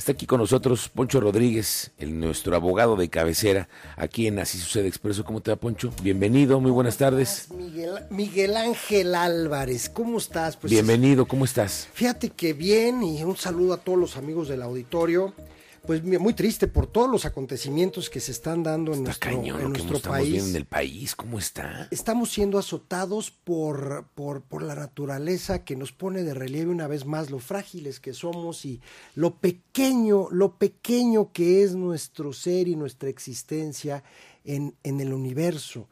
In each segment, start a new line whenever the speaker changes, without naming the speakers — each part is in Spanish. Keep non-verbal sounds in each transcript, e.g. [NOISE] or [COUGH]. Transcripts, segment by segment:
Está aquí con nosotros Poncho Rodríguez, el, nuestro abogado de cabecera, aquí en Así Sucede Expreso. ¿Cómo te va, Poncho? Bienvenido, muy buenas tardes.
Miguel, Miguel Ángel Álvarez, ¿cómo estás?
Pues Bienvenido, ¿cómo estás?
Fíjate que bien y un saludo a todos los amigos del auditorio pues muy triste por todos los acontecimientos que se están dando en nuestro, en nuestro país.
en el país, ¿cómo está?
Estamos siendo azotados por, por, por, la naturaleza que nos pone de relieve una vez más lo frágiles que somos y lo pequeño, lo pequeño que es nuestro ser y nuestra existencia en, en el universo.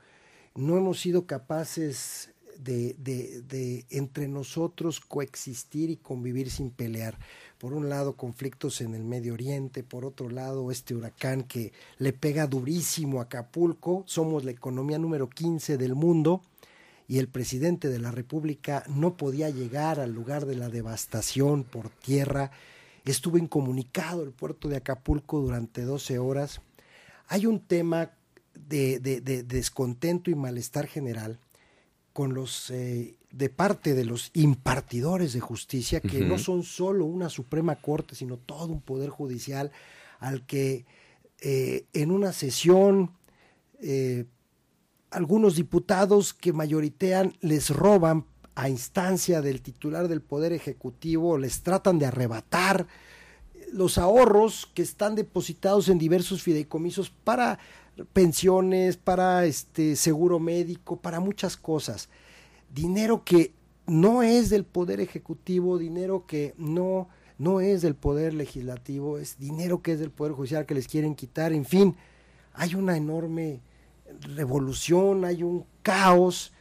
No hemos sido capaces de, de, de entre nosotros coexistir y convivir sin pelear. Por un lado conflictos en el Medio Oriente, por otro lado este huracán que le pega durísimo a Acapulco, somos la economía número 15 del mundo y el presidente de la República no podía llegar al lugar de la devastación por tierra, estuvo incomunicado el puerto de Acapulco durante 12 horas. Hay un tema de, descontento y malestar general con los eh, de parte de los impartidores de justicia, que no son solo una Suprema Corte, sino todo un poder judicial al que eh, en una sesión eh, algunos diputados que mayoritean les roban a instancia del titular del Poder Ejecutivo, les tratan de arrebatar los ahorros que están depositados en diversos fideicomisos para pensiones, para este seguro médico, para muchas cosas. Dinero que no es del poder ejecutivo, dinero que no, no es del poder legislativo, es dinero que es del poder judicial que les quieren quitar, en fin, hay una enorme revolución, hay un caos,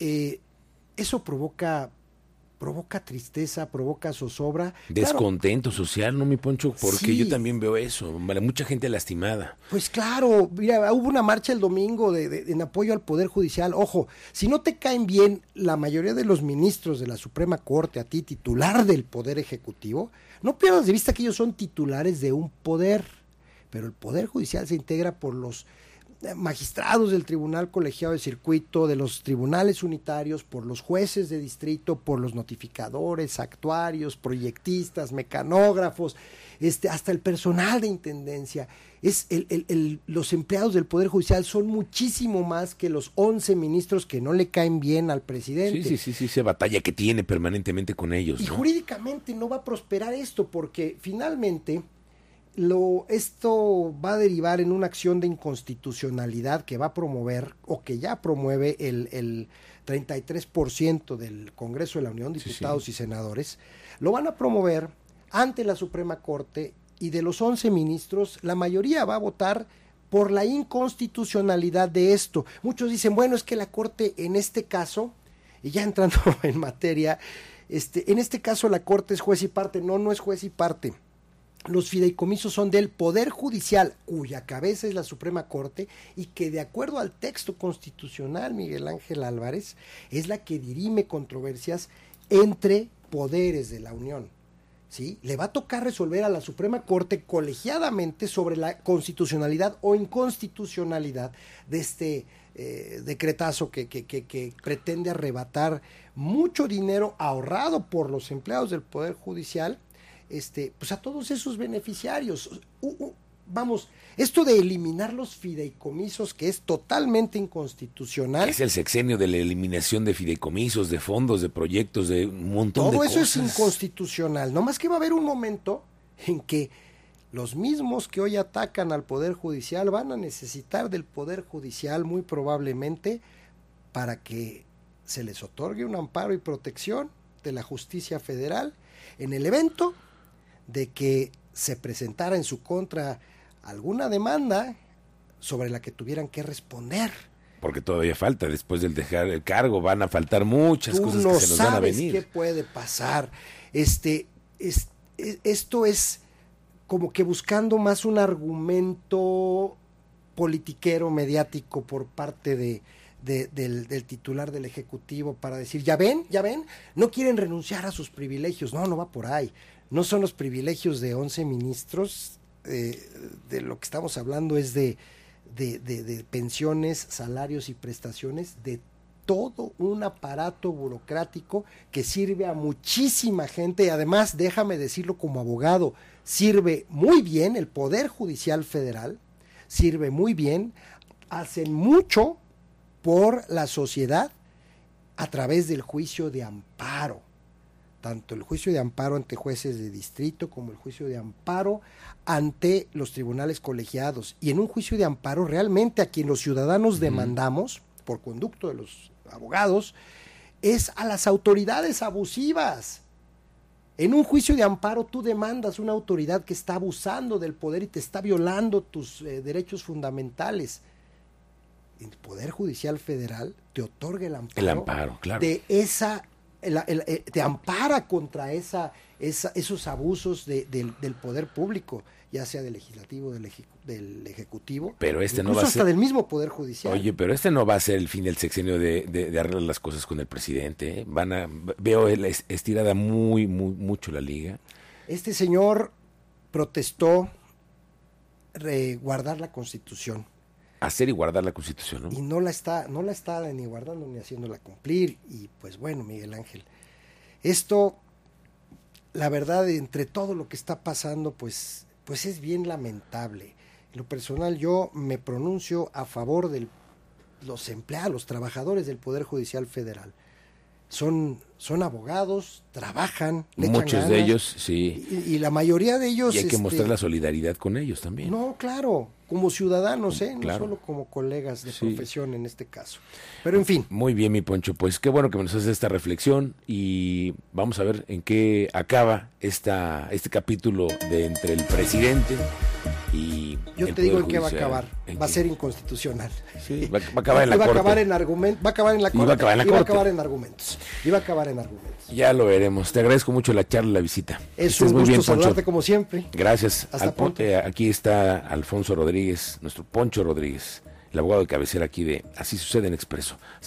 eh, eso provoca provoca tristeza, provoca zozobra.
Descontento social, ¿no, mi Poncho? Porque yo también veo eso, mucha gente lastimada.
Pues claro, mira, hubo una marcha el domingo de, en apoyo al Poder Judicial. Ojo, si no te caen bien la mayoría de los ministros de la Suprema Corte, a ti, titular del Poder Ejecutivo, no pierdas de vista que ellos son titulares de un poder, pero el Poder Judicial se integra por los magistrados del Tribunal Colegiado de Circuito, de los tribunales unitarios, por los jueces de distrito, por los notificadores, actuarios, proyectistas, mecanógrafos, este, hasta el personal de intendencia. Es el, los empleados del Poder Judicial son muchísimo más que los 11 ministros que no le caen bien al presidente.
Sí, sí, sí, sí, se batalla que tiene permanentemente con ellos.
Y jurídicamente no va a prosperar esto porque finalmente lo, esto va a derivar en una acción de inconstitucionalidad que va a promover o que ya promueve el, el 33% del Congreso de la Unión, diputados y senadores, lo van a promover ante la Suprema Corte y de los 11 ministros, la mayoría va a votar por la inconstitucionalidad de esto. Muchos dicen, bueno, es que la Corte en este caso, y ya entrando [LAUGHS] en materia, este, en este caso la Corte es juez y parte. No, no es juez y parte los fideicomisos son del Poder Judicial, cuya cabeza es la Suprema Corte, y que de acuerdo al texto constitucional, Miguel Ángel Álvarez, es la que dirime controversias entre poderes de la Unión. ¿Sí? Le va a tocar resolver a la Suprema Corte colegiadamente sobre la constitucionalidad o inconstitucionalidad de este eh, decretazo que, que, que pretende arrebatar mucho dinero ahorrado por los empleados del Poder Judicial este, pues a todos esos beneficiarios. vamos, esto de eliminar los fideicomisos, que es totalmente inconstitucional.
Es el sexenio de la eliminación de fideicomisos, de fondos, de proyectos, de un montón de
cosas.
Todo
eso es inconstitucional. No más que va a haber un momento en que los mismos que hoy atacan al Poder Judicial van a necesitar del Poder Judicial muy probablemente para que se les otorgue un amparo y protección de la justicia federal en el evento de que se presentara en su contra alguna demanda sobre la que tuvieran que responder.
Porque todavía falta, después del dejar el cargo, van a faltar muchas cosas que se nos van a venir.
¿Qué puede pasar? Este, es, esto es como que buscando más un argumento politiquero, mediático por parte de, del, titular del Ejecutivo para decir, ya ven, ya ven, no quieren renunciar a sus privilegios. No, no va por ahí no son los privilegios de 11 ministros, eh, de lo que estamos hablando es de, de, pensiones, salarios y prestaciones de todo un aparato burocrático que sirve a muchísima gente y además, déjame decirlo como abogado, sirve muy bien el Poder Judicial Federal, sirve muy bien, hacen mucho por la sociedad a través del juicio de amparo tanto el juicio de amparo ante jueces de distrito como el juicio de amparo ante los tribunales colegiados. Y en un juicio de amparo realmente a quien los ciudadanos demandamos, por conducto de los abogados, es a las autoridades abusivas. En un juicio de amparo tú demandas una autoridad que está abusando del poder y te está violando tus eh, derechos fundamentales. El Poder Judicial Federal te otorga el amparo,
el amparo claro.
de esa eh, te ampara contra esa, esos abusos del, poder público, ya sea del legislativo, del, del ejecutivo,
pero este no va a
hasta del mismo poder judicial.
Oye, pero este no va a ser el fin del sexenio de, de, arreglar las cosas con el presidente. ¿eh? Van a, veo estirada muy, muy, mucho la liga.
Este señor protestó guardar la constitución
hacer y guardar la Constitución, ¿no?
Y no la está, no la está ni guardando ni haciéndola cumplir. Y pues bueno, Miguel Ángel, esto, la verdad, entre todo lo que está pasando, pues, pues es bien lamentable. En lo personal, yo me pronuncio a favor de los empleados, los trabajadores del Poder Judicial Federal son, son abogados, trabajan.
Muchos de ellos, sí.
Y, la mayoría de ellos...
Y hay que mostrar este, la solidaridad con ellos también.
No, claro, como ciudadanos, ¿eh? no solo como colegas de profesión en este caso. Pero en fin.
Muy bien, mi Poncho, pues qué bueno que nos haces esta reflexión y vamos a ver en qué acaba esta, este capítulo de entre el presidente y
yo te digo en qué va a acabar. va a ser inconstitucional.
Sí, va, a acabar en la [LAUGHS]
va
corte.
a acabar en argumentos va a acabar en la corte
va a acabar en la corte.
va a acabar en argumentos. Y va a acabar en argumentos.
Ya lo veremos. Te agradezco mucho la charla la visita.
Es un gusto saludarte como siempre.
Gracias. Hasta pronto. eh, aquí está Alfonso Rodríguez nuestro Poncho Rodríguez el abogado de cabecera aquí de Así sucede en Expreso